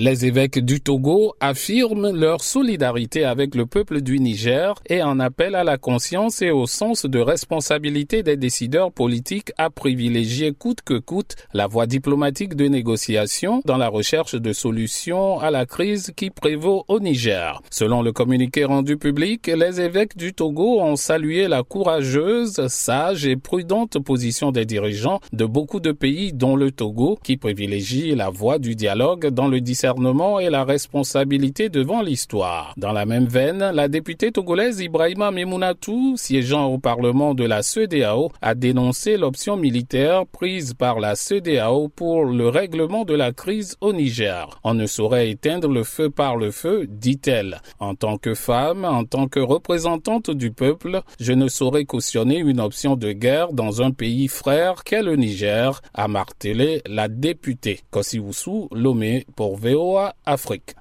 Les évêques du Togo affirment leur solidarité avec le peuple du Niger et en appellent à la conscience et au sens de responsabilité des décideurs politiques à privilégier coûte que coûte la voie diplomatique de négociation dans la recherche de solutions à la crise qui prévaut au Niger. Selon le communiqué rendu public, les évêques du Togo ont salué la courageuse, sage et prudente position des dirigeants de beaucoup de pays dont le Togo qui privilégie la voie du dialogue dans le et la responsabilité devant l'histoire. Dans la même veine, la députée togolaise Ibrahima Memounatou, siégeant au Parlement de la CEDEAO, a dénoncé l'option militaire prise par la CEDEAO pour le règlement de la crise au Niger. On ne saurait éteindre le feu par le feu, dit-elle. En tant que femme, en tant que représentante du peuple, je ne saurais cautionner une option de guerre dans un pays frère qu'est le Niger, a martelé la députée. Lomé pour Afrique.